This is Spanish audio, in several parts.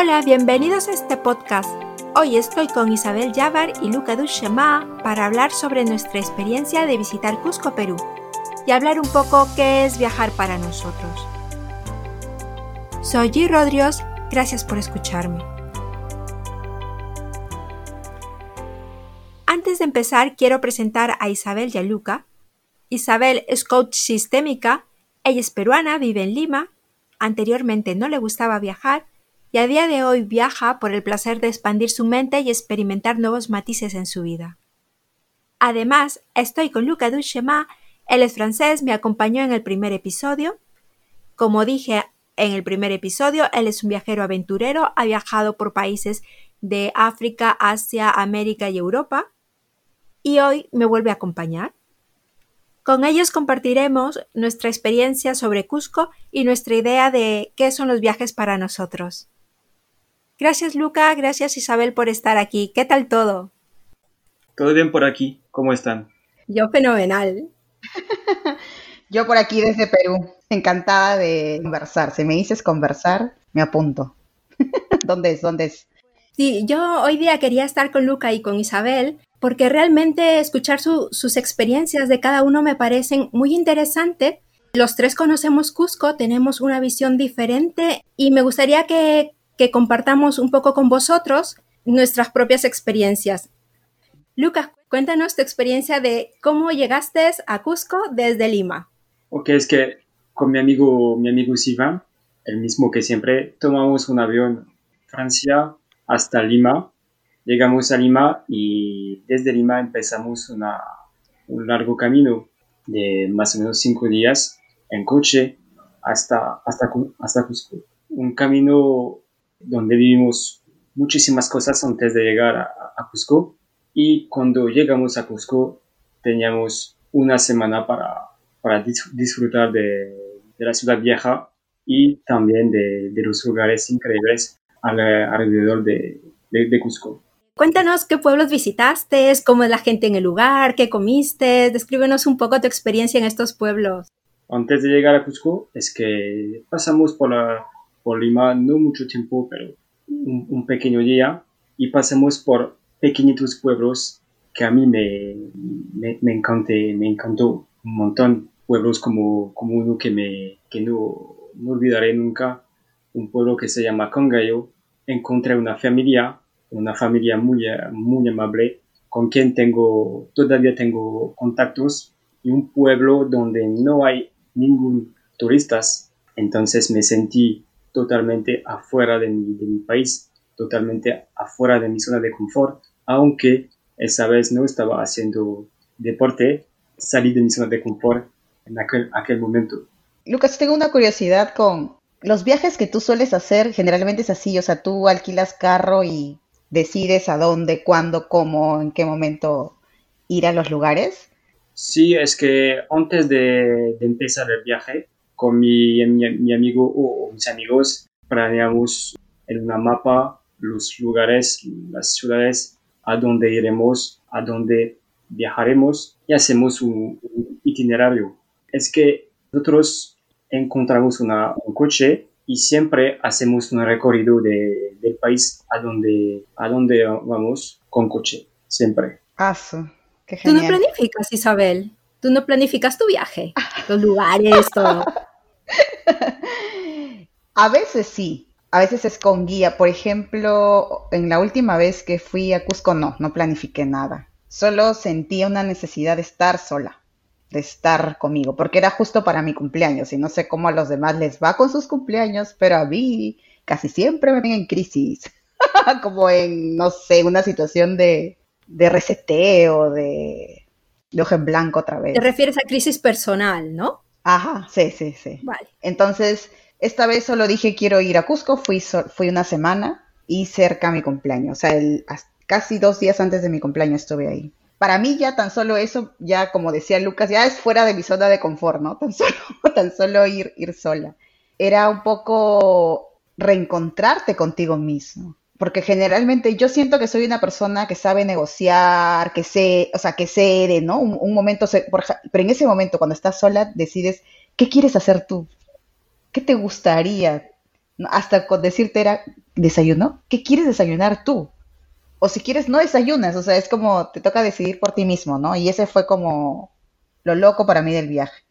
Hola, bienvenidos a este podcast. Hoy estoy con Isabel Yavar y Luca Duchemá para hablar sobre nuestra experiencia de visitar Cusco, Perú, y hablar un poco qué es viajar para nosotros. Soy G. Rodríguez, gracias por escucharme. Antes de empezar, quiero presentar a Isabel y a Luca. Isabel es coach sistémica, ella es peruana, vive en Lima, anteriormente no le gustaba viajar y a día de hoy viaja por el placer de expandir su mente y experimentar nuevos matices en su vida. Además, estoy con Luca Duchemá, él es francés, me acompañó en el primer episodio. Como dije en el primer episodio, él es un viajero aventurero, ha viajado por países de África, Asia, América y Europa. Y hoy me vuelve a acompañar. Con ellos compartiremos nuestra experiencia sobre Cusco y nuestra idea de qué son los viajes para nosotros. Gracias Luca, gracias Isabel por estar aquí. ¿Qué tal todo? Todo bien por aquí, ¿cómo están? Yo fenomenal. Yo por aquí desde Perú, encantada de conversar. Si me dices conversar, me apunto. ¿Dónde es? ¿Dónde es? Sí, yo hoy día quería estar con Luca y con Isabel porque realmente escuchar sus experiencias de cada uno me parecen muy interesante. Los tres conocemos Cusco, tenemos una visión diferente y me gustaría que que compartamos un poco con vosotros nuestras propias experiencias. Lucas, cuéntanos tu experiencia de cómo llegaste a Cusco desde Lima. Ok, es que con mi amigo, mi amigo Sivan, el mismo que siempre, tomamos un avión Francia hasta Lima. Llegamos a Lima y desde Lima empezamos una, un largo camino de más o menos cinco días en coche hasta, hasta, hasta Cusco. Un camino donde vivimos muchísimas cosas antes de llegar a, Cusco. Y cuando llegamos a Cusco, teníamos una semana para, para disfrutar de, de, la ciudad vieja y también de, de los lugares increíbles alrededor de, de, Cusco. Cuéntanos qué pueblos visitaste, cómo es la gente en el lugar, qué comiste, descríbenos un poco tu experiencia en estos pueblos. Antes de llegar a Cusco, es que pasamos por la, por Lima no mucho tiempo, pero un, pequeño día y pasamos por pequeñitos pueblos que a mí me, me, me, encanté, me encantó un montón. Pueblos como, como uno que, me, que no, no olvidaré nunca, un pueblo que se llama Cangayo. Encontré una familia, una familia muy, muy amable, con quien tengo, todavía tengo contactos, y un pueblo donde no hay ningún turistas. Entonces me sentí totalmente afuera de mi, de mi país, totalmente afuera de mi zona de confort, aunque esa vez no estaba haciendo deporte, salí de mi zona de confort en aquel, aquel momento. Lucas, tengo una curiosidad con los viajes que tú sueles hacer, generalmente es así, o sea, tú alquilas carro y decides a dónde, cuándo, cómo, en qué momento ir a los lugares. Sí, es que antes de, de empezar el viaje, con mi, mi, amigo o mis amigos planeamos en una mapa los lugares, las ciudades a donde iremos, a donde viajaremos y hacemos un, itinerario. Es que nosotros encontramos una, un coche y siempre hacemos un recorrido de, del país a donde, a donde vamos con coche, siempre. Ah, qué genial. Tú no planificas, Isabel. Tú no planificas tu viaje, los lugares, todo. a veces sí, a veces es con guía. Por ejemplo, en la última vez que fui a Cusco, no, no planifiqué nada. Solo sentía una necesidad de estar sola, de estar conmigo, porque era justo para mi cumpleaños y no sé cómo a los demás les va con sus cumpleaños, pero a mí casi siempre me ven en crisis, como en, no sé, una situación de, de reseteo, de, de ojo en blanco otra vez. Te refieres a crisis personal, ¿no? Ajá, sí, sí, sí. Vale. Entonces, esta vez solo dije quiero ir a Cusco, fui, fui una semana y cerca a mi cumpleaños, o sea, casi dos días antes de mi cumpleaños estuve ahí. Para mí ya tan solo eso, ya como decía Lucas, ya es fuera de mi zona de confort, ¿no? Tan solo, tan solo ir, ir sola. Era un poco reencontrarte contigo mismo porque generalmente yo siento que soy una persona que sabe negociar, que sé, o sea, que cede, ¿no? Un, momento, pero en ese momento cuando estás sola decides, ¿qué quieres hacer tú? ¿Qué te gustaría? Hasta con decirte era, desayuno, ¿qué quieres desayunar tú? O si quieres, no desayunas, o sea, es como te toca decidir por ti mismo, ¿no? Y ese fue como lo loco para mí del viaje.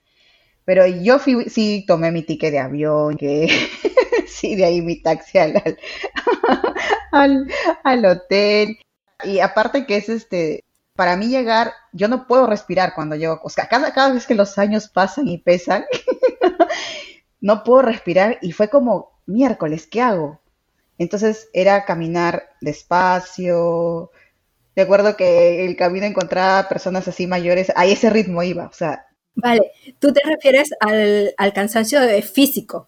Pero yo sí tomé mi ticket de avión, que sí, de ahí mi taxi al, hotel. Y aparte que es este, para mí llegar, yo no puedo respirar cuando llego, o sea, cada, cada vez que los años pasan y pesan, no puedo respirar y fue como, miércoles, ¿qué hago? Entonces era caminar despacio. De acuerdo que el camino encontraba personas así mayores, a ese ritmo iba, o sea. Vale, tú te refieres al, cansancio físico.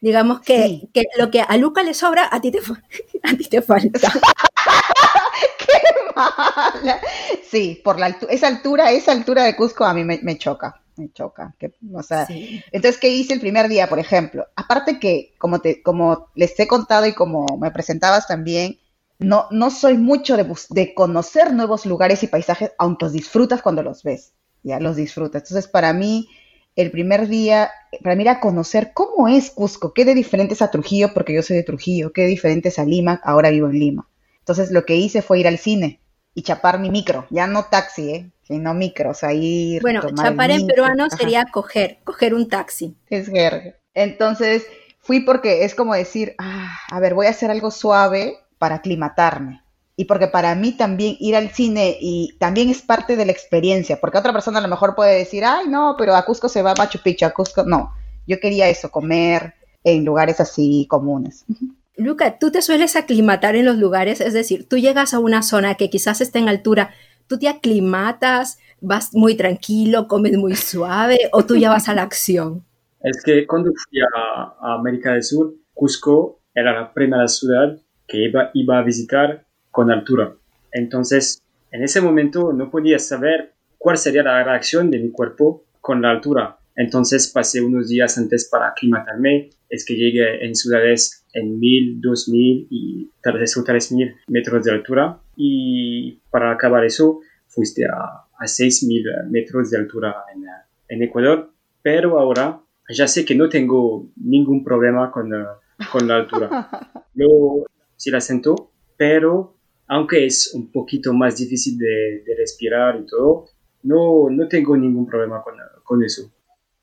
Digamos que, que, lo que a Luca le sobra, a ti te, a ti te falta. ¡Qué mala! Sí, por la esa altura, esa altura de Cusco a mí me choca me choca. Que, o sea, Entonces, ¿qué hice el primer día, por ejemplo? Aparte que, como, te, como les he contado y como me presentabas también, no, no soy mucho de, de conocer nuevos lugares y paisajes, aunque los disfrutas cuando los ves, ya los disfrutas. Entonces, para mí, el primer día, para mí era conocer cómo es Cusco, qué de diferente es a Trujillo, porque yo soy de Trujillo, qué de diferente es a Lima, ahora vivo en Lima. Entonces, lo que hice fue ir al cine y chapar mi micro, ya no taxi, ¿eh? Sino micro, o sea, ir. Bueno, chapar en peruano sería coger, coger un taxi. Es jerga. Entonces, fui porque es como decir, ah, a ver, voy a hacer algo suave para aclimatarme. Y porque para mí también ir al cine y también es parte de la experiencia, porque otra persona a lo mejor puede decir, ay, no, pero a Cusco se va a Machu Picchu, a Cusco, no. Yo quería eso, comer en lugares así comunes. Luca, ¿tú te sueles aclimatar en los lugares? Es decir, tú llegas a una zona que quizás esté en altura, ¿tú te aclimatas, vas muy tranquilo, comes muy suave o tú ya vas a la acción? Es que cuando fui a, América del Sur, Cusco era la primera ciudad que iba, iba a visitar con altura. Entonces, en ese momento no podía saber cuál sería la reacción de mi cuerpo con la altura. Entonces pasé unos días antes para aclimatarme. Es que llegué en ciudades en 1000, 2000 y tal vez 3000 metros de altura. Y para acabar eso, fuiste a, a 6000 metros de altura en, en, Ecuador. Pero ahora ya sé que no tengo ningún problema con, con la altura. Yo sí la siento, pero aunque es un poquito más difícil de, de respirar y todo, no, no tengo ningún problema con, con eso,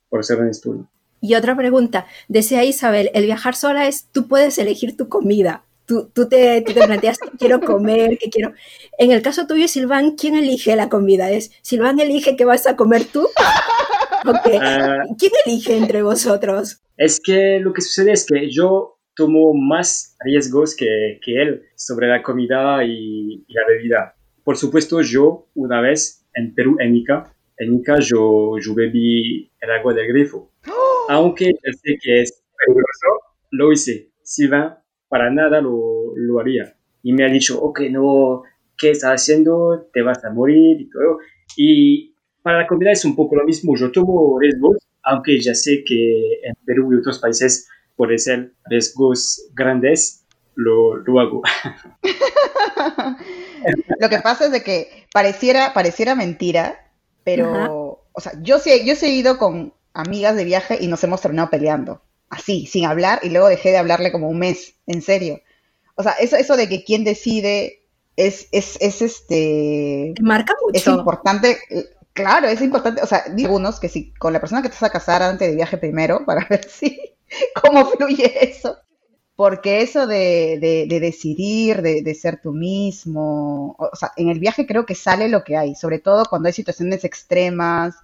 por ser honesto. Y otra pregunta, decía Isabel, el viajar sola es, tú puedes elegir tu comida, tú, tú, te, te planteas que quiero comer, que quiero... En el caso tuyo, Silván, ¿quién elige la comida? ¿Es Silván elige qué vas a comer tú? Ah. ¿Quién elige entre vosotros? Es que lo que sucede es que yo tomo más riesgos que, que él sobre la comida y, y, la bebida. Por supuesto, yo una vez en Perú, en Ica, en Ica yo, yo bebí el agua del grifo. Aunque yo sé que es peligroso, lo hice. Silván para nada lo, lo haría. Y me ha dicho, ok, no, ¿qué estás haciendo? Te vas a morir y todo. Y para la comida es un poco lo mismo. Yo tomo riesgos, aunque ya sé que en Perú y otros países puede ser riesgos grandes, lo, lo hago. lo que pasa es de que pareciera, pareciera mentira, pero, o sea, yo sí, yo he ido con amigas de viaje y nos hemos terminado peleando. Así, sin hablar, y luego dejé de hablarle como un mes, en serio. O sea, eso, eso de que quién decide es, es, es este. Marca mucho. Es importante. Claro, es importante. O sea, digo unos que si con la persona que te vas a casar antes de viaje primero, para ver si cómo fluye eso. Porque eso de, de, de decidir, de, de, ser tú mismo, o sea, en el viaje creo que sale lo que hay, sobre todo cuando hay situaciones extremas,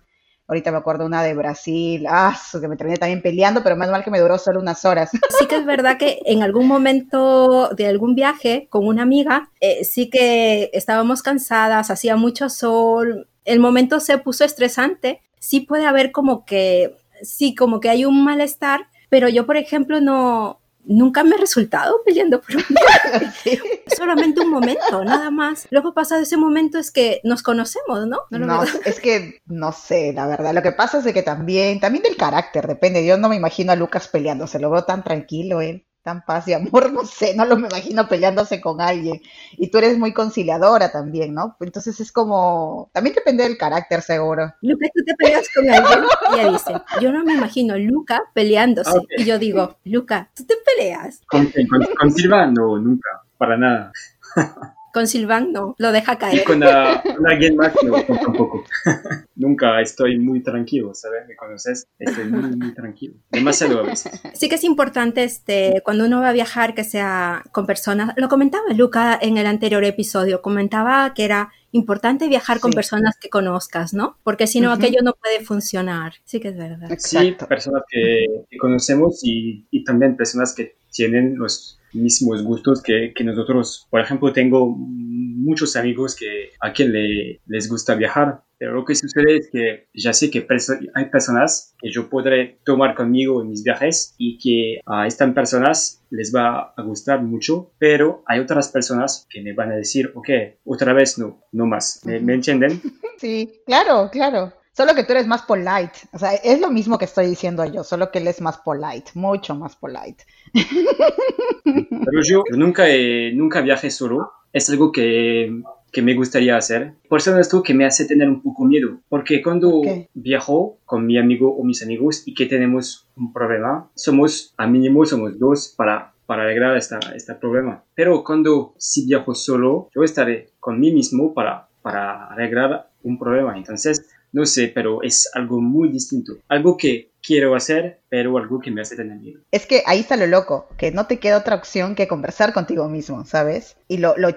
Ahorita me acuerdo una de Brasil, ah, que me terminé también peleando, pero menos mal que me duró solo unas horas. Sí que es verdad que en algún momento de algún viaje con una amiga, eh, sí que estábamos cansadas, hacía mucho sol, el momento se puso estresante, sí puede haber como que, sí, como que hay un malestar, pero yo, por ejemplo, no, nunca me he resultado peleando por un Solamente un momento, nada más. Luego pasa de ese momento es que nos conocemos, ¿no? No, es que no sé, la verdad. Lo que pasa es de que también, también del carácter, depende. Yo no me imagino a Lucas peleando, se lo veo tan tranquilo él. Tan paz y amor, no sé, no lo me imagino peleándose con alguien. Y tú eres muy conciliadora también, ¿no? Entonces es como, también depende del carácter, seguro. Luca, tú te peleas con alguien y ella dice, yo no me imagino Luca peleándose. Y yo digo, Luca, ¿tú te peleas? Con, con Silva, no, nunca, para nada. Con Silván no, lo deja caer. Y con, alguien más no, tampoco. Nunca estoy muy tranquilo, ¿sabes? ¿Me conoces? Estoy muy, muy tranquilo. Demasiado a veces. Sí que es importante este, cuando uno va a viajar que sea con personas. Lo comentaba Luca en el anterior episodio. Comentaba que era importante viajar con personas que conozcas, ¿no? Porque si no, aquello no puede funcionar. Sí que es verdad. Sí, personas que, conocemos y, y también personas que tienen los mismos gustos que, que, nosotros. Por ejemplo, tengo muchos amigos que a quien le, les gusta viajar, pero lo que sucede es que ya sé que hay personas que yo podré tomar conmigo en mis viajes y que a estas personas les va a gustar mucho, pero hay otras personas que me van a decir, ok, otra vez no, no más. ¿Me, ¿me entienden? Sí, claro, claro. Solo que tú eres más polite. O sea, es lo mismo que estoy diciendo yo, solo que él es más polite, mucho más polite. Pero yo nunca, nunca viajé solo. Es algo que, que, me gustaría hacer. Por eso esto que me hace tener un poco miedo. Porque cuando viajo con mi amigo o mis amigos y que tenemos un problema, somos, a mínimo, somos dos para, para arreglar este este problema. Pero cuando si viajo solo, yo estaré con mí mismo para, para arreglar un problema. Entonces, no sé, pero es algo muy distinto. Algo que quiero hacer, pero algo que me hace tener miedo. Es que ahí está lo loco, que no te queda otra opción que conversar contigo mismo, ¿sabes? Y lo, lo,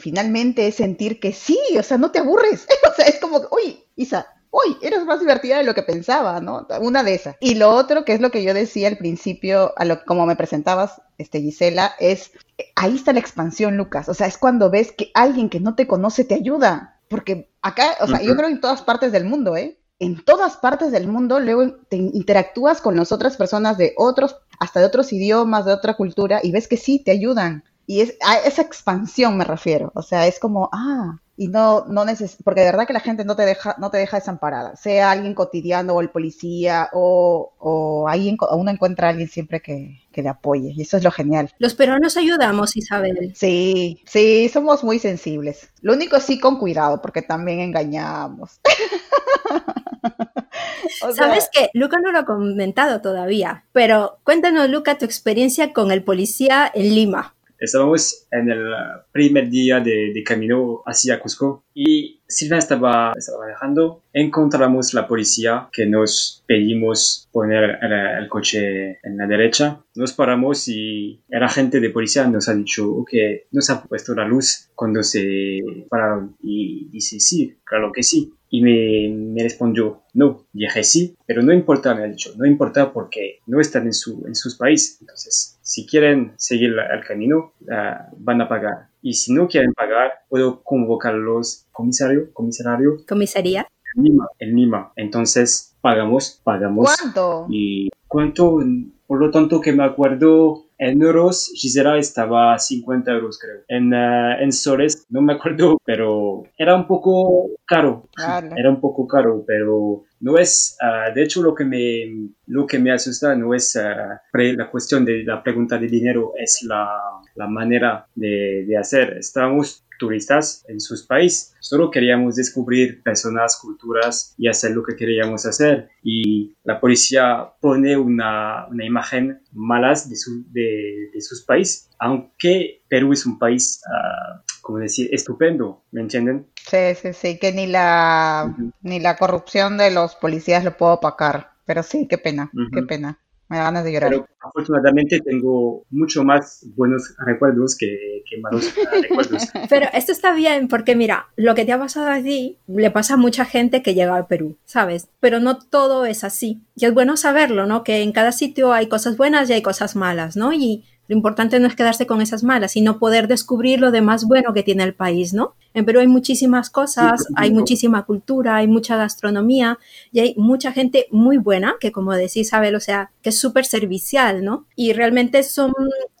finalmente es sentir que sí, o sea, no te aburres. o sea, es como, uy, Isa, uy, eres más divertida de lo que pensaba, ¿no? Una de esas. Y lo otro, que es lo que yo decía al principio, a lo como me presentabas, este, Gisela, es, ahí está la expansión, Lucas. O sea, es cuando ves que alguien que no te conoce te ayuda porque acá, o sea, yo creo en todas partes del mundo, ¿eh? En todas partes del mundo luego te interactúas con las otras personas de otros, hasta de otros idiomas, de otra cultura, y ves que sí, te ayudan. Y es a esa expansión me refiero. O sea, es como, ah, y no, no neces porque de verdad que la gente no te deja, no te deja desamparada, sea alguien cotidiano o el policía o, o ahí uno encuentra a alguien siempre que, que, le apoye y eso es lo genial. Los peruanos ayudamos, Isabel. Sí, sí, somos muy sensibles. Lo único sí con cuidado porque también engañamos. Sabes que Luca no lo ha comentado todavía, pero cuéntanos, Luca, tu experiencia con el policía en Lima. Estábamos en el primer día de, camino hacia Cusco y Silvia estaba, estaba manejando. Encontramos la policía que nos pedimos poner el, coche en la derecha. Nos paramos y el agente de policía nos ha dicho, ok, nos ha puesto la luz cuando se pararon. Y dice, sí, claro que sí. Y me, me, respondió, no, dije sí, pero no importa, me ha dicho, no importa porque no están en, su, en sus países. Entonces, si quieren seguir el camino, uh, van a pagar. Y si no quieren pagar, puedo convocarlos comisario, comisario. Comisaría. En Lima, en Lima. Entonces, pagamos, pagamos. ¿Cuánto? Y cuánto, por lo tanto que me acuerdo, en euros, Gisela estaba a 50 euros, creo. En, uh, en soles, no me acuerdo, pero era un poco caro. Era un poco caro, pero no es, uh, de hecho, lo que me, lo que me asusta no es uh, la cuestión de la pregunta de dinero, es la, la manera de, de hacer. Estamos turistas en sus países. Solo queríamos descubrir personas, culturas y hacer lo que queríamos hacer. Y la policía pone una, una imagen malas de, su, de, de, sus países, aunque Perú es un país, uh, como decir, estupendo, ¿me entienden? Sí, sí, sí, que ni la, ni la corrupción de los policías lo puedo opacar. Pero sí, qué pena, qué pena. Me da ganas de llorar. Pero afortunadamente tengo mucho más buenos recuerdos que, que malos recuerdos. Pero esto está bien porque mira, lo que te ha pasado a ti le pasa a mucha gente que llega al Perú, ¿sabes? Pero no todo es así. Y es bueno saberlo, ¿no? Que en cada sitio hay cosas buenas y hay cosas malas, ¿no? Y lo importante no es quedarse con esas malas, sino poder descubrir lo de más bueno que tiene el país, ¿no? En Perú hay muchísimas cosas, hay muchísima cultura, hay mucha gastronomía y hay mucha gente muy buena, que como decís, Isabel, o sea, que es súper servicial, ¿no? Y realmente son,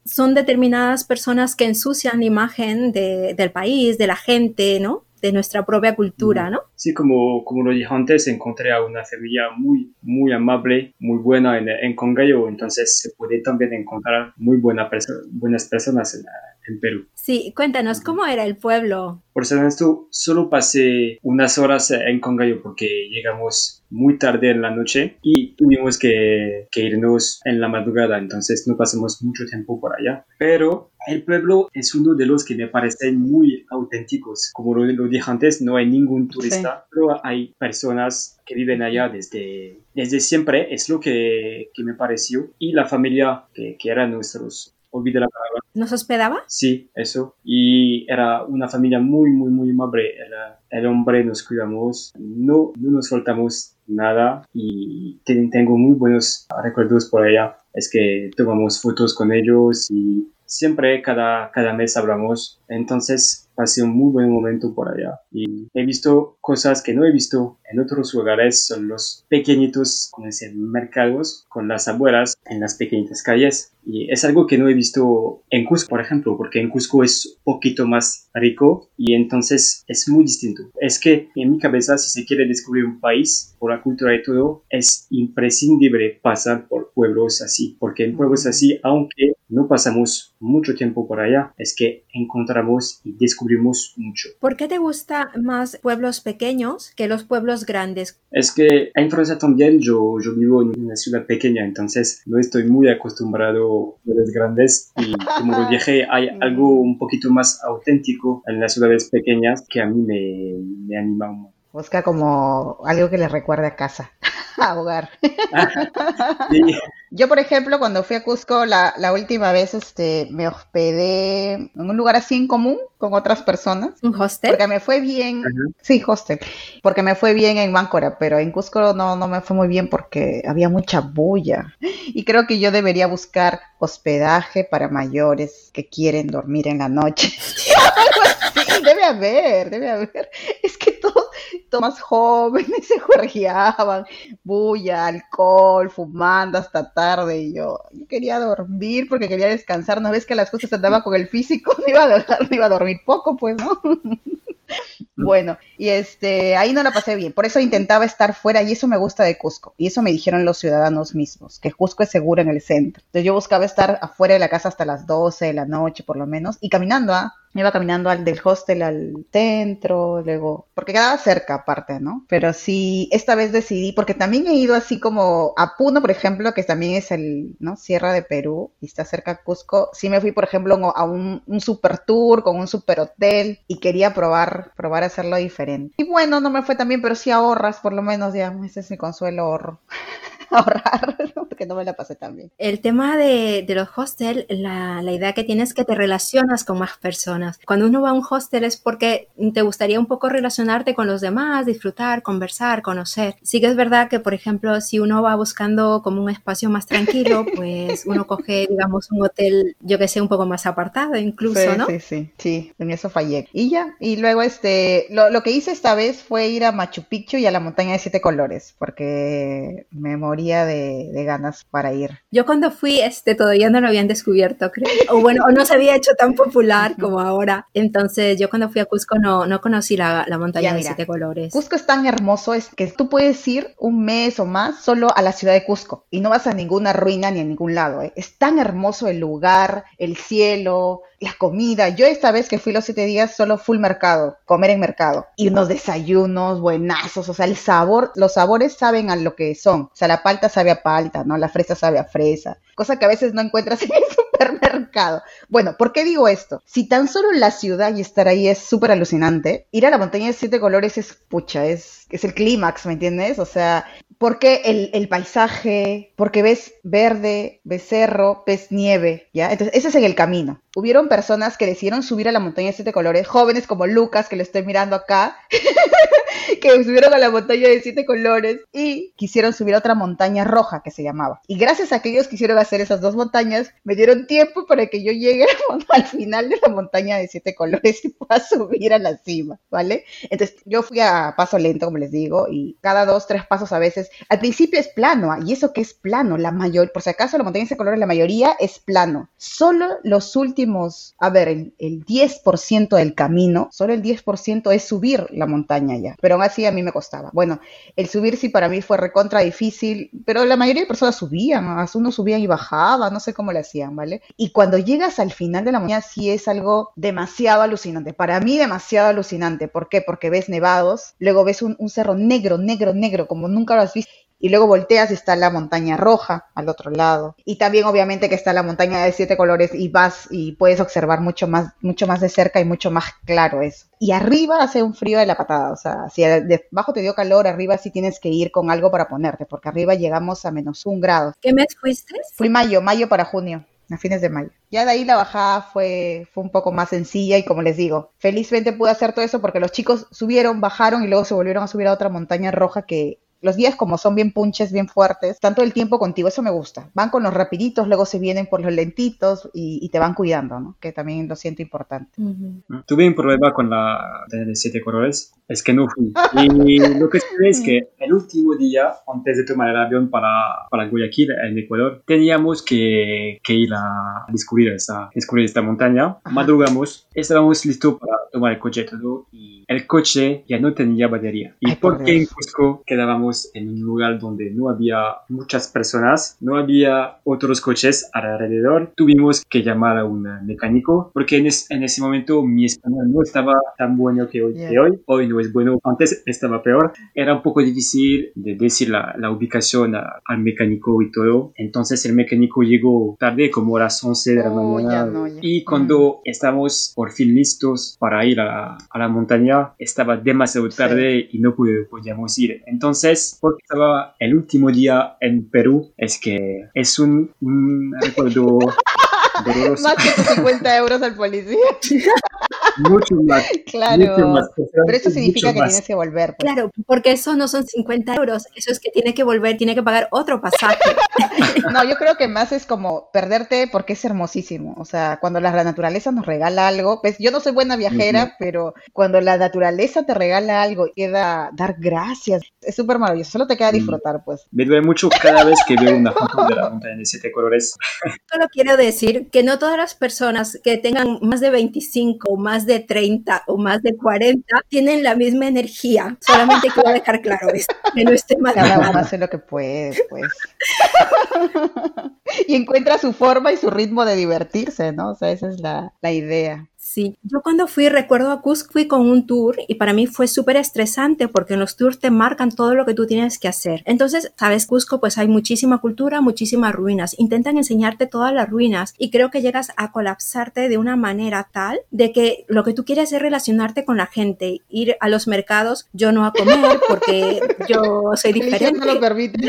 son determinadas personas que ensucian la imagen de, del país, de la gente, ¿no? De nuestra propia cultura, ¿no? Sí, como, como lo dije antes, encontré a una familia muy, muy amable, muy buena en, en Congallo, entonces se puede también encontrar muy buena buenas personas en, en Perú. Sí, cuéntanos, ¿cómo era el pueblo? Por ser honesto, solo pasé unas horas en Congallo porque llegamos muy tarde en la noche y tuvimos que, que irnos en la madrugada, entonces no pasamos mucho tiempo por allá. Pero el pueblo es uno de los que me parecen muy auténticos. Como lo, dije antes, no hay ningún turista, pero hay personas que viven allá desde, desde siempre, es lo que, que me pareció. Y la familia que, que eran nuestros olvidé la palabra. ¿Nos hospedaba? Sí, eso. Y era una familia muy, muy, muy amable. el hombre nos cuidamos, no, no nos faltamos nada y tengo muy buenos recuerdos por allá. Es que tomamos fotos con ellos y siempre cada, cada mes hablamos. Entonces pasé un muy buen momento por allá y he visto cosas que no he visto en otros lugares, son los pequeñitos, como decían, mercados con las abuelas en las pequeñitas calles y es algo que no he visto en Cusco, por ejemplo, porque en Cusco es un poquito más rico y entonces es muy distinto. Es que en mi cabeza, si se quiere descubrir un país por la cultura y todo, es imprescindible pasar por pueblos así, porque en pueblos así, aunque no pasamos mucho tiempo por allá, es que encontramos y descubrimos mucho. ¿Por qué te gusta más pueblos pequeños que los pueblos grandes? Es que en Francia también yo, yo vivo en una ciudad pequeña, entonces no estoy muy acostumbrado a ciudades grandes y como lo dije, hay algo un poquito más auténtico en las ciudades pequeñas que a mí me, me anima un Busca como algo que le recuerde a casa, a hogar. Yo, por ejemplo, cuando fui a Cusco la, la, última vez, este, me hospedé en un lugar así en común con otras personas. ¿Un hostel? Porque me fue bien. Sí, hostel. Porque me fue bien en Máncora, pero en Cusco no, no me fue muy bien porque había mucha bulla. Y creo que yo debería buscar hospedaje para mayores que quieren dormir en la noche. debe haber, debe haber. Es que todos, todos más jóvenes se juergueaban, bulla, alcohol, fumando hasta tarde. Y yo, yo quería dormir porque quería descansar. ¿No ves que las cosas andaban con el físico? Me iba a, me iba a dormir poco, pues, ¿no? Bueno, y este, ahí no la pasé bien, por eso intentaba estar fuera y eso me gusta de Cusco. Y eso me dijeron los ciudadanos mismos, que Cusco es seguro en el centro. Entonces yo buscaba estar afuera de la casa hasta las 12 de la noche por lo menos y caminando, ¿ah? Me iba caminando al del hostel al centro, luego, porque quedaba cerca aparte, ¿no? Pero sí, esta vez decidí, porque también he ido así como a Puno, por ejemplo, que también es el, ¿no? Sierra de Perú y está cerca de Cusco. Sí me fui, por ejemplo, a un, un super tour con un super hotel y quería probar, probar hacerlo diferente. Y bueno, no me fue tan bien, pero sí ahorras, por lo menos ya, ese es mi consuelo, ahorro. ahorrar, porque no me la pasé tan bien. El tema de, de los hostels, la, la, idea que tienes es que te relacionas con más personas. Cuando uno va a un hostel es porque te gustaría un poco relacionarte con los demás, disfrutar, conversar, conocer. Sí que es verdad que, por ejemplo, si uno va buscando como un espacio más tranquilo, pues uno coge, digamos, un hotel, yo que sé, un poco más apartado incluso, ¿no? Sí, sí, sí, en eso fallé. Y ya, y luego este, lo, lo que hice esta vez fue ir a Machu Picchu y a la montaña de siete colores, porque me morí de, ganas para ir. Yo cuando fui, este, todavía no lo habían descubierto, creo. O bueno, o no se había hecho tan popular como ahora. Entonces, yo cuando fui a Cusco no, no conocí la, la montaña de siete colores. Cusco es tan hermoso, es que tú puedes ir un mes o más solo a la ciudad de Cusco y no vas a ninguna ruina ni a ningún lado. ¿eh? Es tan hermoso el lugar, el cielo, la comida. Yo esta vez que fui los siete días solo full mercado, comer en mercado. Y unos desayunos buenazos, o sea, el sabor, los sabores saben a lo que son. O sea, la palta sabe a palta, ¿no? La fresa sabe a fresa. Cosa que a veces no encuentras en el supermercado. Bueno, ¿por qué digo esto? Si tan solo la ciudad y estar ahí es súper alucinante, ir a la montaña de siete colores es pucha, es, es el clímax, ¿me entiendes? O sea, porque el, el, paisaje, porque ves verde, ves cerro, ves nieve, ¿ya? Entonces, ese es en el camino. Hubieron personas que decidieron subir a la montaña de siete colores, jóvenes como Lucas, que le estoy mirando acá, que subieron a la montaña de siete colores y quisieron subir a otra montaña roja que se llamaba. Y gracias a que ellos quisieron hacer esas dos montañas, me dieron tiempo para que yo llegue al final de la montaña de siete colores y pueda subir a la cima, ¿vale? Entonces yo fui a paso lento, como les digo, y cada dos, tres pasos a veces. Al principio es plano, ¿ah? y eso que es plano, la mayor, por si acaso la montaña de siete colores, la mayoría es plano. Solo los últimos, a ver, el, el 10% del camino, solo el 10% es subir la montaña ya. Pero aún así a mí me costaba. Bueno, el subir sí para mí fue recontra difícil, pero la mayoría de personas subían, uno subía y bajaba, no sé cómo le hacían, ¿vale? Y cuando llegas al final de la montaña sí es algo demasiado alucinante. Para mí demasiado alucinante. ¿Por qué? Porque ves nevados, luego ves un, un cerro negro, negro, negro, como nunca lo has visto y luego volteas y está la montaña roja al otro lado. Y también obviamente que está la montaña de siete colores y vas y puedes observar mucho más, mucho más de cerca y mucho más claro eso. Y arriba hace un frío de la patada, o sea, si debajo te dio calor, arriba sí tienes que ir con algo para ponerte, porque arriba llegamos a menos un grado. ¿Qué mes fuiste? Fui mayo, mayo para junio a fines de mayo. Ya de ahí la bajada fue, fue un poco más sencilla y como les digo, felizmente pude hacer todo eso porque los chicos subieron, bajaron y luego se volvieron a subir a otra montaña roja que los días como son bien punches, bien fuertes, tanto el tiempo contigo, eso me gusta. Van con los rapiditos, luego se vienen por los lentitos y, te van cuidando, ¿no? Que también lo siento importante. Tuve un problema con la de siete colores, es que no fui. Y lo que sé es que el último día, antes de tomar el avión para, para Guayaquil, en Ecuador, teníamos que, que ir a descubrir, esa, descubrir esta montaña. Madrugamos, estábamos listos para tomar el coche todo y el coche ya no tenía batería. Y porque en Cusco quedábamos en un lugar donde no había muchas personas, no había otros coches alrededor, tuvimos que llamar a un mecánico porque en, en ese momento mi español no estaba tan bueno que hoy. Que hoy. hoy no es bueno, antes estaba peor. Era un poco difícil de decir la, la ubicación al mecánico y todo. Entonces el mecánico llegó tarde, como a las 11 de la oh, mañana. Y cuando estamos por fin listos para ir a, a la montaña, estaba demasiado tarde y no podíamos ir. Entonces, porque estaba el último día en Perú, es que es un, un recuerdo Más que 50 euros al policía. mucho más. Claro. Pero eso significa que tienes que volver. Pues. Claro, porque eso no son 50 euros, eso es que tiene que volver, tiene que pagar otro pasaje. no, yo creo que más es como perderte porque es hermosísimo. O sea, cuando la naturaleza nos regala algo, pues yo no soy buena viajera, pero cuando la naturaleza te regala algo, queda dar gracias. Es súper maravilloso, solo te queda mm. disfrutar, pues. Me duele mucho cada vez que veo una foto de la montaña de siete colores. Solo quiero decir que no todas las personas que tengan más de 25 o más de 30 o más de 40 tienen la misma energía. Solamente quiero dejar claro esto, que no esté mal. Cada uno hace lo que puede, pues. y encuentra su forma y su ritmo de divertirse, ¿no? O sea, esa es la, la idea. Sí, yo cuando fui, recuerdo a Cusco, fui con un tour y para mí fue súper estresante porque en los tours te marcan todo lo que tú tienes que hacer. Entonces, sabes, Cusco, pues hay muchísima cultura, muchísimas ruinas. Intentan enseñarte todas las ruinas y creo que llegas a colapsarte de una manera tal de que lo que tú quieres es relacionarte con la gente, ir a los mercados, yo no a comer porque yo soy diferente. No lo permite.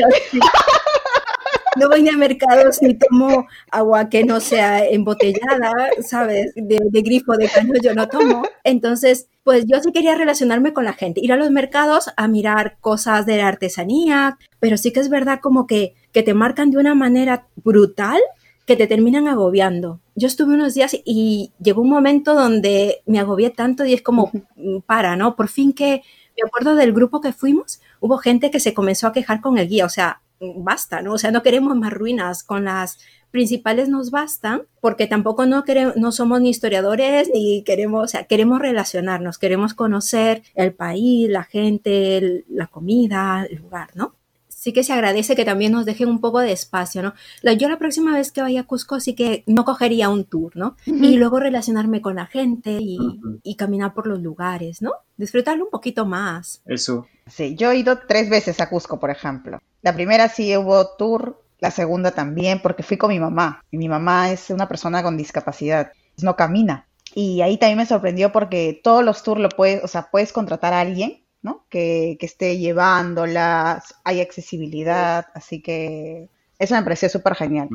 no voy a mercados ni tomo agua que no sea embotellada, ¿sabes? De, grifo, de caño yo no tomo. Entonces, pues yo sí quería relacionarme con la gente, ir a los mercados a mirar cosas de la artesanía, pero sí que es verdad como que, que te marcan de una manera brutal que te terminan agobiando. Yo estuve unos días y llegó un momento donde me agobié tanto y es como, mm, para, ¿no? Por fin que, me acuerdo del grupo que fuimos, hubo gente que se comenzó a quejar con el guía, o sea, basta, ¿no? O sea, no queremos más ruinas, con las principales nos bastan, porque tampoco no queremos, no somos ni historiadores ni queremos, o sea, queremos relacionarnos, queremos conocer el país, la gente, la comida, el lugar, ¿no? Sí que se agradece que también nos dejen un poco de espacio, ¿no? Yo la próxima vez que vaya a Cusco sí que no cogería un tour, ¿no? Y luego relacionarme con la gente y, y, caminar por los lugares, ¿no? Disfrutarlo un poquito más. Eso. Sí, yo he ido tres veces a Cusco, por ejemplo. La primera sí hubo tour, la segunda también, porque fui con mi mamá. Y mi mamá es una persona con discapacidad, no camina. Y ahí también me sorprendió porque todos los tours lo puedes, o sea, puedes contratar a alguien ¿no? Que, que esté llevándolas, hay accesibilidad, así que Eso me pareció súper genial.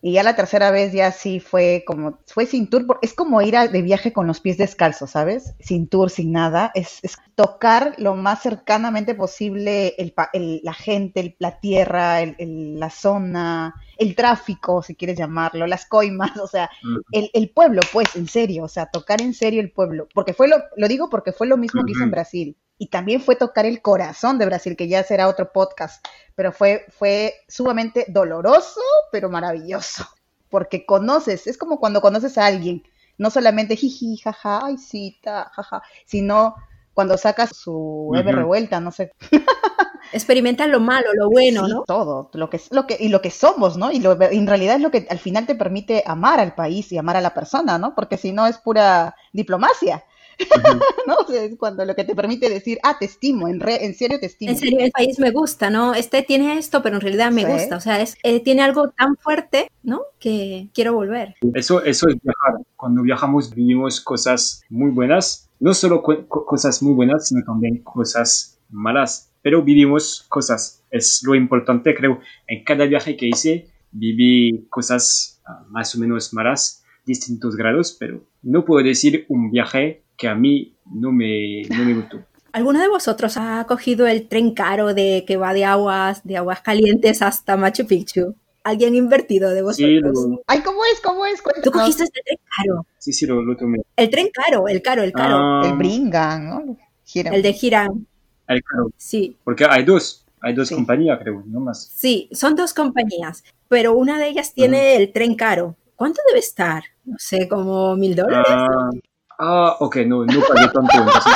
Y ya la tercera vez ya sí fue como, fue sin tour, es como ir de viaje con los pies descalzos, ¿sabes? Sin tour, sin nada. Es, tocar lo más cercanamente posible el, la gente, la tierra, la zona, el tráfico, si quieres llamarlo, las coimas, o sea, el, pueblo, pues, en serio, o sea, tocar en serio el pueblo. Porque fue lo, lo digo porque fue lo mismo que hice en Brasil y también fue tocar el corazón de Brasil, que ya será otro podcast, pero fue, fue sumamente doloroso, pero maravilloso, porque conoces, es como cuando conoces a alguien, no solamente jiji, jaja, ay, cita, jaja, sino cuando sacas su uh revuelta, no sé. Experimenta lo malo, lo bueno, ¿no? Todo, lo que, lo que, y lo que somos, ¿no? Y lo, en realidad es lo que al final te permite amar al país y amar a la persona, ¿no? Porque si no es pura diplomacia. ¿no? es cuando lo que te permite decir, ah, te estimo, en, en serio te estimo. En serio, el país me gusta, ¿no? Este tiene esto, pero en realidad me gusta, o sea, es, eh, tiene algo tan fuerte, ¿no? Que quiero volver. Eso, eso es viajar. Cuando viajamos vivimos cosas muy buenas, no solo cosas muy buenas, sino también cosas malas, pero vivimos cosas. Es lo importante, creo. En cada viaje que hice, viví cosas ah, más o menos malas, distintos grados, pero no puedo decir un viaje que a mí no me, no me gustó. ¿Alguno de vosotros ha cogido el tren caro de que va de aguas, de aguas calientes hasta Machu Picchu? ¿Alguien invertido de vosotros? Sí, Ay, ¿cómo es? ¿Cómo es? Tú cogiste este tren caro. Sí, sí, lo, tomé. El tren caro, el caro, el caro. Ah. El Bringan, ¿no? El de Giran. El caro. Sí. Porque hay dos, hay dos compañías, creo, no más. Sí, son dos compañías, pero una de ellas tiene el tren caro. ¿Cuánto debe estar? No sé, como mil dólares. Ah, Ah, ok, no, no pagué tanto, entonces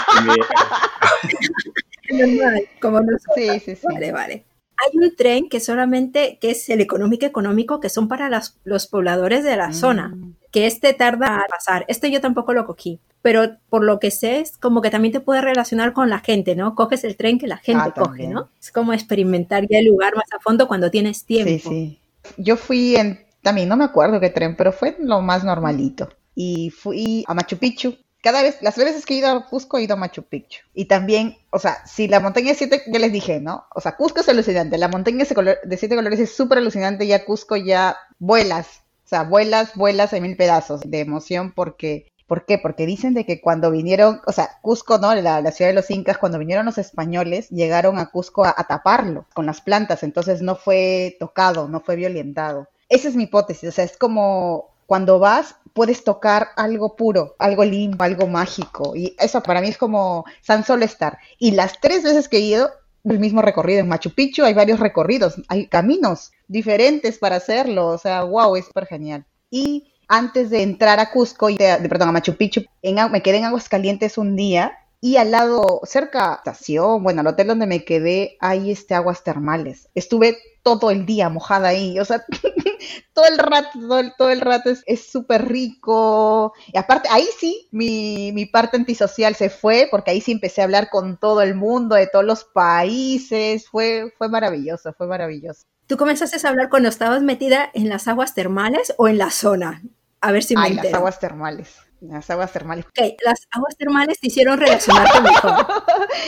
Normal, como no Sí, sí, sí. Vale, vale. Hay un tren que solamente, que es el económico económico, que son para los pobladores de la mm. zona, que este tarda a pasar. Este yo tampoco lo cogí, pero por lo que sé es como que también te puede relacionar con la gente, ¿no? Coges el tren que la gente ah, coge, ¿no? Es como experimentar ya el lugar más a fondo cuando tienes tiempo. Sí, sí. Yo fui en, también no me acuerdo qué tren, pero fue lo más normalito y fui a Machu Picchu. Cada vez, las veces que he ido a Cusco he ido a Machu Picchu. Y también, o sea, si la montaña de siete, ya les dije, ¿no? O sea, Cusco es alucinante, la montaña de siete colores es súper alucinante, ya Cusco ya vuelas, o sea, vuelas, vuelas en mil pedazos de emoción porque ¿Por qué? Porque dicen de que cuando vinieron, o sea, Cusco, ¿no? La, la ciudad de los incas, cuando vinieron los españoles, llegaron a Cusco a, a, taparlo con las plantas, entonces no fue tocado, no fue violentado. Esa es mi hipótesis, o sea, es como cuando vas puedes tocar algo puro, algo limpio, algo mágico. Y eso para mí es como San Solo estar. Y las tres veces que he ido, el mismo recorrido en Machu Picchu, hay varios recorridos, hay caminos diferentes para hacerlo. O sea, wow, es súper genial. Y antes de entrar a Cusco, y de, perdón, a Machu Picchu, me quedé en Aguas Calientes un día y al lado, cerca de la estación, bueno, al hotel donde me quedé, hay este aguas termales. Estuve todo el día mojada ahí, o sea, todo el rato, todo el, rato es súper rico. Y aparte, ahí sí, mi, mi, parte antisocial se fue, porque ahí sí empecé a hablar con todo el mundo, de todos los países, fue, fue maravilloso, fue maravilloso. ¿Tú comenzaste a hablar cuando estabas metida en las aguas termales o en la zona? A ver si me Ay, las aguas termales. Las aguas termales. Ok, las aguas termales te hicieron relacionarte mejor.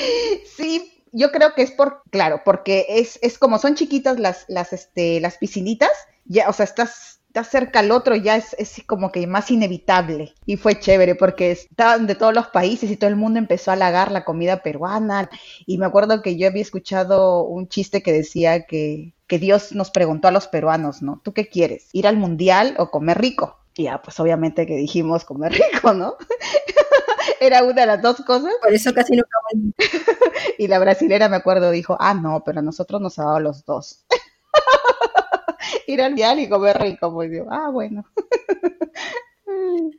sí, yo creo que es por, claro, porque es, es como son chiquitas las, las, este, las piscinitas, ya, o sea, estás, estás cerca al otro, ya es, es como que más inevitable. Y fue chévere porque estaban de todos los países y todo el mundo empezó a halagar la comida peruana. Y me acuerdo que yo había escuchado un chiste que decía que, que Dios nos preguntó a los peruanos, ¿no? ¿Tú qué quieres? ¿Ir al mundial o comer rico? Y ya, pues obviamente que dijimos comer rico, ¿no? Era una de las dos cosas. Por eso casi comen. y la brasilera, me acuerdo, dijo, ah, no, pero a nosotros nos ha dado los dos. Ir al dial y comer rico, pues digo, ah, bueno.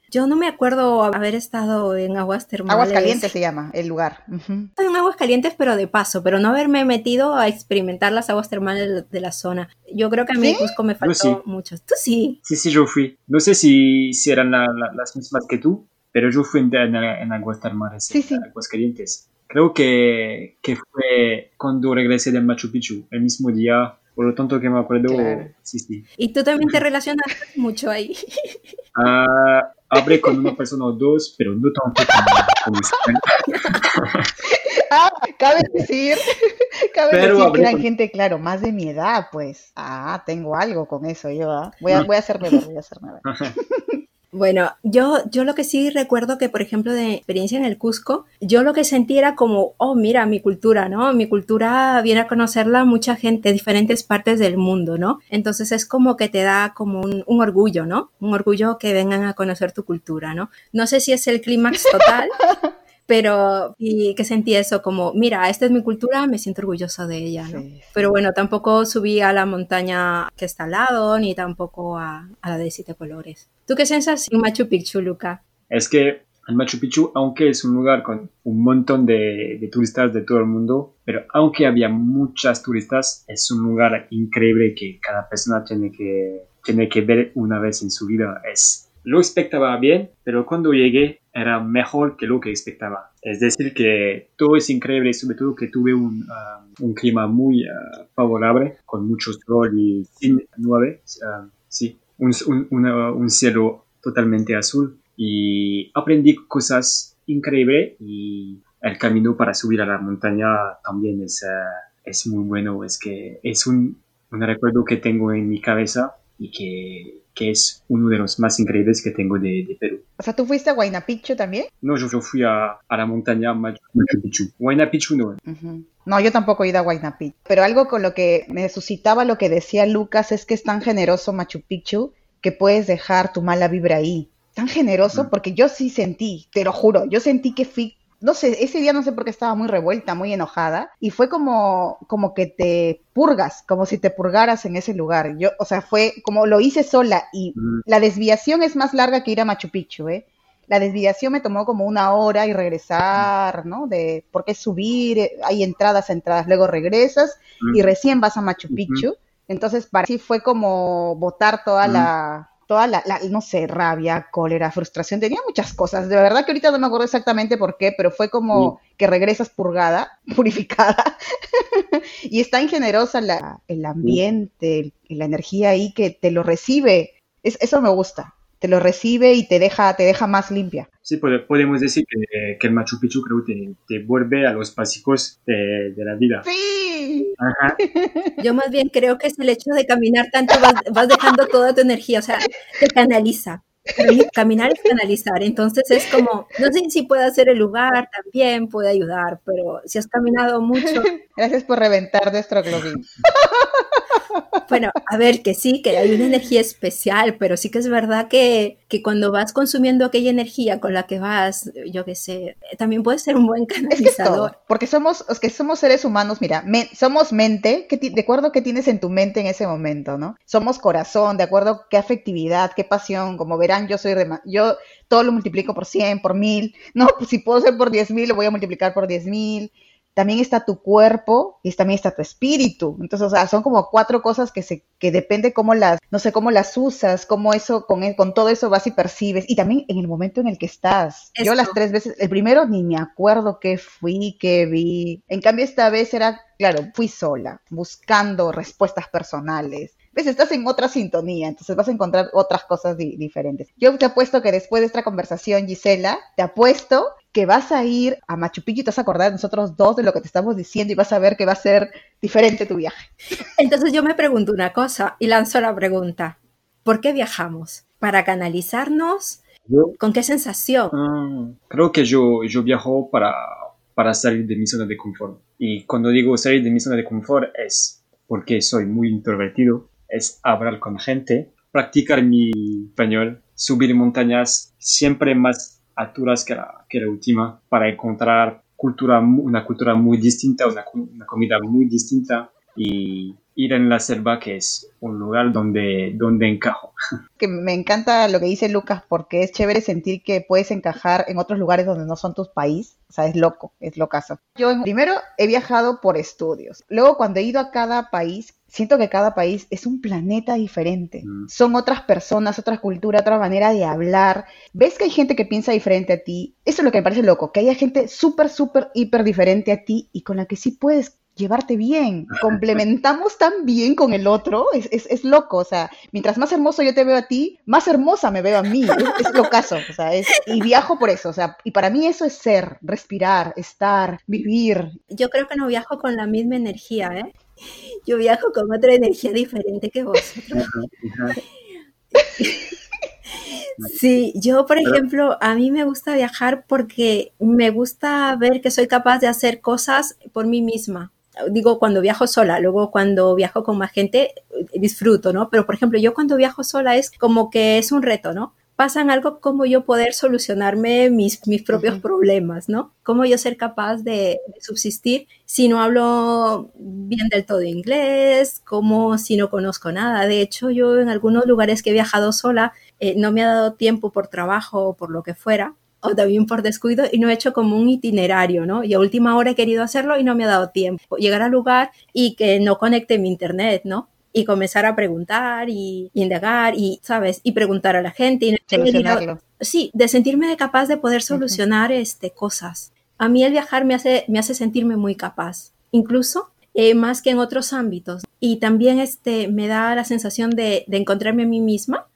Yo no me acuerdo haber estado en aguas termales. Aguas calientes se llama el lugar. En aguas calientes, pero de paso, pero no haberme metido a experimentar las aguas termales de la zona. Yo creo que a mí ¿Sí? Cusco me faltó mucho. ¿Tú sí? Sí, sí, yo fui. No sé si, si eran las mismas que tú, pero yo fui en, en, aguas termales, sí, sí. aguas calientes. Creo que, que fue cuando regresé de Machu Picchu, el mismo día por lo tanto que me acuerdo, sí, sí. Y tú también te relacionas mucho ahí. Ah, hablé con una persona o dos, pero no tanto como, como ah, cabe decir, cabe decir que eran gente, claro, más de mi edad, pues. Ah, tengo algo con eso yo, ¿ah? Voy a, voy a hacerme ver, voy a hacerme ver. Bueno, yo, yo lo que sí recuerdo que, por ejemplo, de experiencia en el Cusco, yo lo que sentí era como, oh, mira, mi cultura, ¿no? Mi cultura viene a conocerla mucha gente de diferentes partes del mundo, ¿no? Entonces es como que te da como un, un orgullo, ¿no? Un orgullo que vengan a conocer tu cultura, ¿no? No sé si es el clímax total, pero y que sentí eso como, mira, esta es mi cultura, me siento orgullosa de ella, ¿no? Pero bueno, tampoco subí a la montaña que está al lado, ni tampoco a, a la de siete colores. ¿Tú qué sientes en Machu Picchu, Luca? Es que en Machu Picchu, aunque es un lugar con un montón de, de, turistas de todo el mundo, pero aunque había muchas turistas, es un lugar increíble que cada persona tiene que, tiene que ver una vez en su vida. Es lo expectaba bien, pero cuando llegué era mejor que lo que expectaba. Es decir, que todo es increíble, sobre todo que tuve un, um, un clima muy uh, favorable, con muchos sol y sin nubes, uh, sí, un, un, un, cielo totalmente azul. Y aprendí cosas increíbles y el camino para subir a la montaña también es, uh, es muy bueno. Es que es un, un recuerdo que tengo en mi cabeza y que que es uno de los más increíbles que tengo de, Perú. O sea, ¿tú fuiste a Huayna Picchu también? No, yo, yo fui a, a, la montaña Machu Picchu. Huayna Picchu no. No, yo tampoco he ido a Huayna Picchu. Pero algo con lo que me suscitaba lo que decía Lucas es que es tan generoso Machu Picchu que puedes dejar tu mala vibra ahí. Tan generoso porque yo sí sentí, te lo juro, yo sentí que fui no sé, ese día no sé por qué estaba muy revuelta, muy enojada, y fue como, como que te purgas, como si te purgaras en ese lugar. Yo, o sea, fue como lo hice sola, y mm. la desviación es más larga que ir a Machu Picchu, ¿eh? La desviación me tomó como una hora y regresar, ¿no? De, porque subir, hay entradas, entradas, luego regresas y mm. recién vas a Machu Picchu. Entonces, para sí fue como botar toda mm. la, toda la, no sé, rabia, cólera, frustración, tenía muchas cosas. De verdad que ahorita no me acuerdo exactamente por qué, pero fue como que regresas purgada, purificada. y está tan generosa la, el ambiente, la energía ahí que te lo recibe. Es, eso me gusta. Te lo recibe y te deja, te deja más limpia. Sí, podemos decir que, que el Machu Picchu creo que te, vuelve a los básicos de, de la vida. Sí. Ajá. Yo más bien creo que es el hecho de caminar tanto, vas, vas dejando toda tu energía, o sea, te canaliza. Caminar es canalizar, entonces es como, no sé si puede hacer el lugar también, puede ayudar, pero si has caminado mucho. Gracias por reventar nuestro globín. Bueno, a ver, que sí, que hay una energía especial, pero sí que es verdad que, que cuando vas consumiendo aquella energía con la que vas, yo qué sé, también puede ser un buen canalizador. porque somos, que somos seres humanos, mira, somos mente, que de acuerdo qué tienes en tu mente en ese momento, ¿no? Somos corazón, de acuerdo qué afectividad, qué pasión, como verán, yo soy de, yo todo lo multiplico por 100, por 1000, no, pues si puedo ser por 10.000, lo voy a multiplicar por 10.000 también está tu cuerpo y también está tu espíritu. Entonces, o sea, son como cuatro cosas que se, que depende cómo las, no sé, cómo las usas, cómo eso, con, con todo eso vas y percibes. Y también en el momento en el que estás. Yo las tres veces, el primero ni me acuerdo qué fui, qué vi. En cambio, esta vez era, claro, fui sola, buscando respuestas personales. ¿Ves? Estás en otra sintonía, entonces vas a encontrar otras cosas diferentes. Yo te apuesto que después de esta conversación, Gisela, te apuesto que vas a ir a Machu Picchu y te vas a acordar de nosotros dos de lo que te estamos diciendo y vas a ver que va a ser diferente tu viaje. Entonces yo me pregunto una cosa y lanzo la pregunta. ¿Por qué viajamos? ¿Para canalizarnos? ¿Con qué sensación? Ah, creo que yo, yo viajo para, para salir de mi zona de confort. Y cuando digo salir de mi zona de confort es porque soy muy introvertido, es hablar con gente, practicar mi español, subir montañas siempre más alturas que la, que la última para encontrar cultura, una cultura muy distinta, una, una, comida muy distinta y ir en la selva que es un lugar donde, donde encajo. Que me encanta lo que dice Lucas porque es chévere sentir que puedes encajar en otros lugares donde no son tus países. O sea, es loco, es locazo. Yo primero he viajado por estudios. Luego cuando he ido a cada país siento que cada país es un planeta diferente. Mm. Son otras personas, otra cultura, otra manera de hablar. Ves que hay gente que piensa diferente a ti. Eso es lo que me parece loco, que haya gente súper, súper, hiper diferente a ti y con la que sí puedes llevarte bien. Complementamos tan bien con el otro, es, es, loco. O sea, mientras más hermoso yo te veo a ti, más hermosa me veo a mí. Es, lo caso. O sea, es, y viajo por eso. O sea, y para mí eso es ser, respirar, estar, vivir. Yo creo que no viajo con la misma energía, ¿eh? Yo viajo con otra energía diferente que vosotros. Sí, yo por ejemplo, a mí me gusta viajar porque me gusta ver que soy capaz de hacer cosas por mí misma digo cuando viajo sola, luego cuando viajo con más gente disfruto, ¿no? Pero por ejemplo, yo cuando viajo sola es como que es un reto, ¿no? Pasan algo como yo poder solucionarme mis, mis propios problemas, ¿no? Cómo yo ser capaz de, subsistir si no hablo bien del todo inglés, como si no conozco nada. De hecho, yo en algunos lugares que he viajado sola eh, no me ha dado tiempo por trabajo o por lo que fuera o también por descuido y no he hecho como un itinerario, ¿no? Y a última hora he querido hacerlo y no me ha dado tiempo. Llegar al lugar y que no conecte mi internet, ¿no? y comenzar a preguntar y, indagar y, ¿sabes? Y preguntar a la gente. Y Solucionarlo. Sí, de sentirme capaz de poder solucionar este, cosas. A mí el viajar me hace, me hace sentirme muy capaz, incluso eh, más que en otros ámbitos. Y también este, me da la sensación de, de encontrarme a mí misma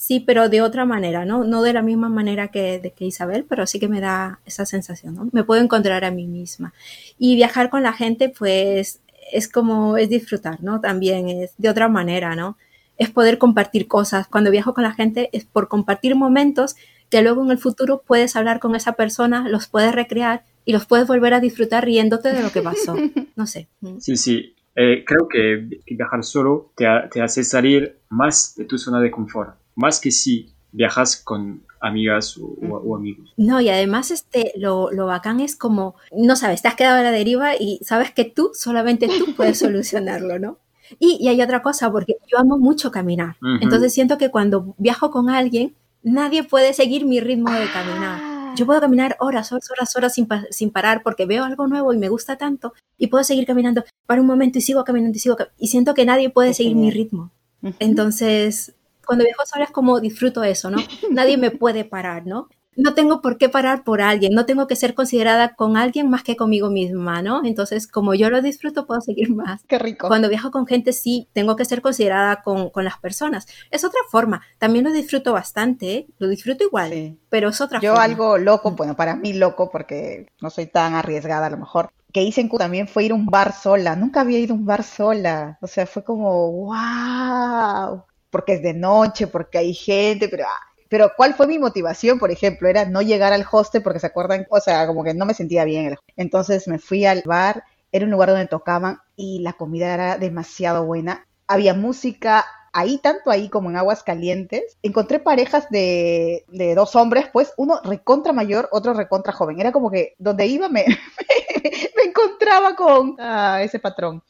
Sí, pero de otra manera, ¿no? No de la misma manera que, de que Isabel, pero sí que me da esa sensación, ¿no? Me puedo encontrar a mí misma. Y viajar con la gente, pues, es como, es disfrutar, ¿no? También es de otra manera, ¿no? Es poder compartir cosas. Cuando viajo con la gente es por compartir momentos que luego en el futuro puedes hablar con esa persona, los puedes recrear y los puedes volver a disfrutar riéndote de lo que pasó. No sé. Sí, sí. Eh, creo que viajar solo te, te hace salir más de tu zona de confort más que si viajas con amigas o, amigos. No, y además este, lo, lo, bacán es como, no sabes, te has quedado a la deriva y sabes que tú, solamente tú puedes solucionarlo, ¿no? Y, y hay otra cosa, porque yo amo mucho caminar. Entonces siento que cuando viajo con alguien, nadie puede seguir mi ritmo de caminar. Ah. Yo puedo caminar horas, horas, horas, horas sin, sin, parar porque veo algo nuevo y me gusta tanto y puedo seguir caminando para un momento y sigo caminando y sigo y siento que nadie puede seguir mi ritmo. Entonces, cuando viajo sola es como disfruto eso, ¿no? Nadie me puede parar, ¿no? No tengo por qué parar por alguien, no tengo que ser considerada con alguien más que conmigo misma, ¿no? Entonces, como yo lo disfruto, puedo seguir más. Qué rico. Cuando viajo con gente, sí, tengo que ser considerada con, con las personas. Es otra forma. También lo disfruto bastante, ¿eh? lo disfruto igual, pero es otra yo forma. Yo algo loco, bueno, para mí loco, porque no soy tan arriesgada a lo mejor, que hice en Cuba también fue ir a un bar sola. Nunca había ido a un bar sola. O sea, fue como, wow porque es de noche, porque hay gente, pero... Ah, pero ¿cuál fue mi motivación, por ejemplo? Era no llegar al hostel porque se acuerdan, o sea, como que no me sentía bien. Entonces me fui al bar, era un lugar donde tocaban y la comida era demasiado buena. Había música, ahí, tanto ahí como en Aguas Calientes, encontré parejas de, de, dos hombres, pues uno recontra mayor, otro recontra joven. Era como que donde iba me, me, encontraba con ah, ese patrón.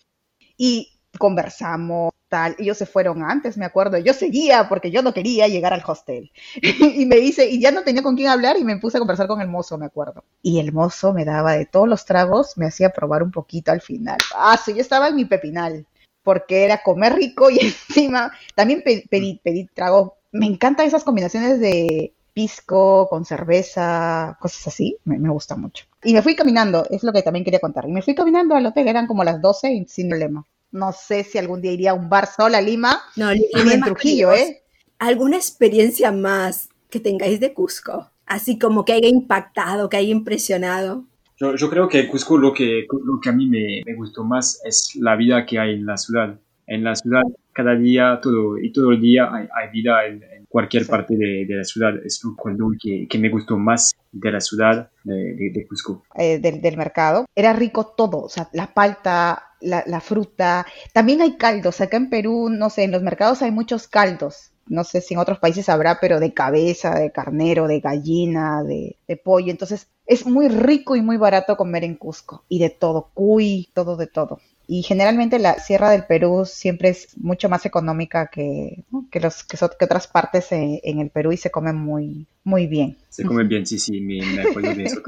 Y conversamos, tal. Ellos se fueron antes, me acuerdo. Yo seguía porque yo no quería llegar al hostel. y me dice, y ya no tenía con quién hablar y me puse a conversar con el mozo, me acuerdo. Y el mozo me daba de todos los tragos, me hacía probar un poquito al final. Ah, sí, yo estaba en mi pepinal, porque era comer rico y encima también pedí, pedí trago. Me encantan esas combinaciones de pisco con cerveza, cosas así, me, me, gusta mucho. Y me fui caminando, es lo que también quería contar. Y me fui caminando al hotel, eran como las 12 sin problema. No sé si algún día iría a un bar sola a Lima. No, Lima en Trujillo, ¿eh? ¿Alguna experiencia más que tengáis de Cusco? Así como que haya impactado, que haya impresionado. Yo, yo creo que Cusco lo que, lo que a mí me, me, gustó más es la vida que hay en la ciudad. En la ciudad, cada día todo, y todo el día hay, hay vida en, cualquier parte de, de, la ciudad. Es lo que, que me gustó más de la ciudad de, de Cusco. Eh, del, del mercado. Era rico todo, o sea, la palta, la, fruta. También hay caldos. Acá en Perú, no sé, en los mercados hay muchos caldos. No sé si en otros países habrá, pero de cabeza, de carnero, de gallina, de, pollo. Entonces es muy rico y muy barato comer en Cusco. Y de todo, cuy, todo de todo. Y generalmente la Sierra del Perú siempre es mucho más económica que, que, los, que, que otras partes en, el Perú y se come muy, muy bien. Se come bien, sí, sí, me, acuerdo de eso.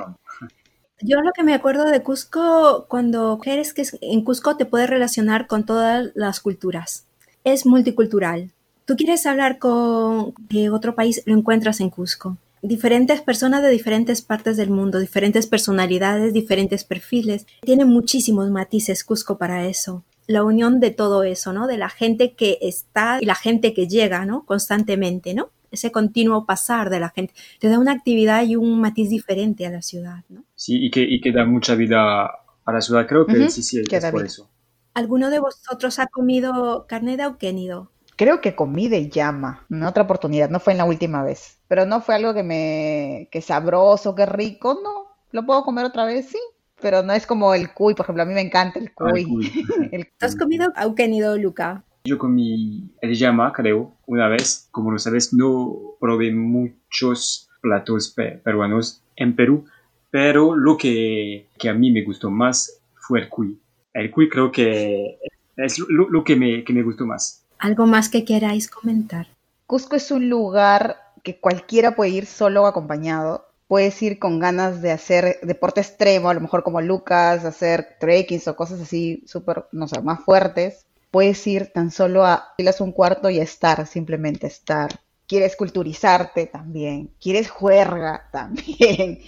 Yo lo que me acuerdo de Cusco cuando eres que en Cusco te puedes relacionar con todas las culturas. Es multicultural. Tú quieres hablar con de otro país, lo encuentras en Cusco. Diferentes personas de diferentes partes del mundo, diferentes personalidades, diferentes perfiles. Tiene muchísimos matices Cusco para eso. La unión de todo eso, ¿no? De la gente que está y la gente que llega, ¿no? Constantemente, ¿no? Ese continuo pasar de la gente. Te da una actividad y un matiz diferente a la ciudad, ¿no? Sí, y que, y que da mucha vida a la ciudad. Creo que sí, sí, es por eso. ¿Alguno de vosotros ha comido carne de auquénido? Creo que comí de llama en otra oportunidad, no fue en la última vez. Pero no fue algo que me. que sabroso, que rico, no. ¿Lo puedo comer otra vez? Sí. Pero no es como el cuy, por ejemplo, a mí me encanta el ah, cuy. has comido Luca? Yo comí el llama, creo, una vez. Como lo sabes, no probé muchos platos peruanos en Perú, pero lo que, que a mí me gustó más fue el cuy. El cuy creo que es lo, que, me, que me gustó más. ¿Algo más que queráis comentar? Cusco es un lugar que cualquiera puede ir solo o acompañado. Puedes ir con ganas de hacer deporte extremo, a lo mejor como Lucas, hacer trekking o cosas así súper, no sé, más fuertes. Puedes ir tan solo a filas un cuarto y estar, simplemente estar. Quieres culturizarte también. Quieres juerga también.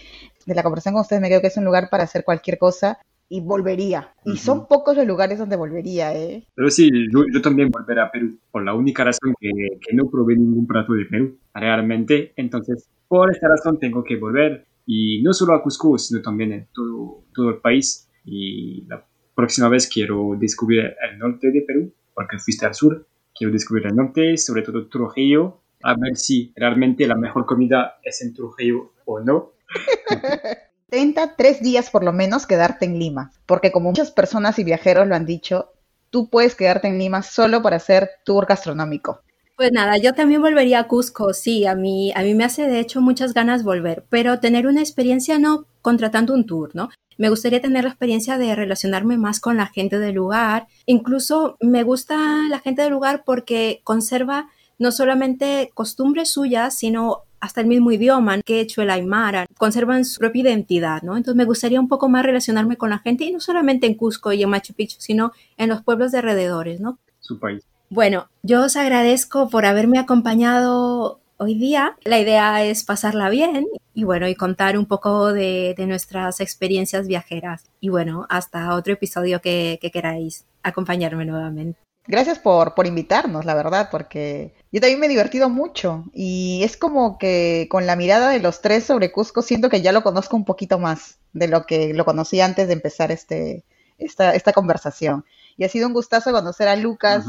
De la conversación con ustedes me creo que es un lugar para hacer cualquier cosa y volvería. Y son pocos los lugares donde volvería, ¿eh? Pero sí, yo, también volveré a Perú, por la única razón que, que, no probé ningún plato de Perú, realmente. Entonces, por esta razón tengo que volver, y no solo a Cusco, sino también en todo, todo el país. Y la próxima vez quiero descubrir el norte de Perú, porque fuiste al sur. Quiero descubrir el norte, sobre todo Trujillo, a ver si realmente la mejor comida es en Trujillo o no. Intenta tres días por lo menos quedarte en Lima, porque como muchas personas y viajeros lo han dicho, tú puedes quedarte en Lima solo para hacer tour gastronómico. Pues nada, yo también volvería a Cusco, sí, a mí, a mí me hace de hecho muchas ganas volver, pero tener una experiencia no contratando un tour, ¿no? Me gustaría tener la experiencia de relacionarme más con la gente del lugar, incluso me gusta la gente del lugar porque conserva no solamente costumbres suyas, sino hasta el mismo idioma, quechua, el aymara, conservan su propia identidad, ¿no? Entonces me gustaría un poco más relacionarme con la gente, y no solamente en Cusco y en Machu Picchu, sino en los pueblos de alrededores, ¿no? Su país. Bueno, yo os agradezco por haberme acompañado hoy día. La idea es pasarla bien y bueno, y contar un poco de, nuestras experiencias viajeras. Y bueno, hasta otro episodio que, que queráis acompañarme nuevamente. Gracias por, por invitarnos, la verdad, porque yo también me he divertido mucho y es como que con la mirada de los tres sobre Cusco siento que ya lo conozco un poquito más de lo que lo conocí antes de empezar este, esta, esta conversación. Y ha sido un gustazo conocer a Lucas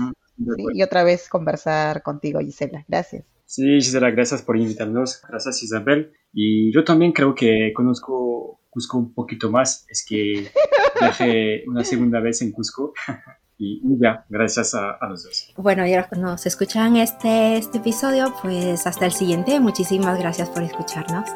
y otra vez conversar contigo, Gisela. Gracias. Sí, Gisela, gracias por invitarnos. Gracias, Isabel. Y yo también creo que conozco Cusco un poquito más. Es que viajé una segunda vez en Cusco. Y ya, gracias a, los dos. Bueno, ya nos escuchan este, este episodio, pues hasta el siguiente. Muchísimas gracias por escucharnos.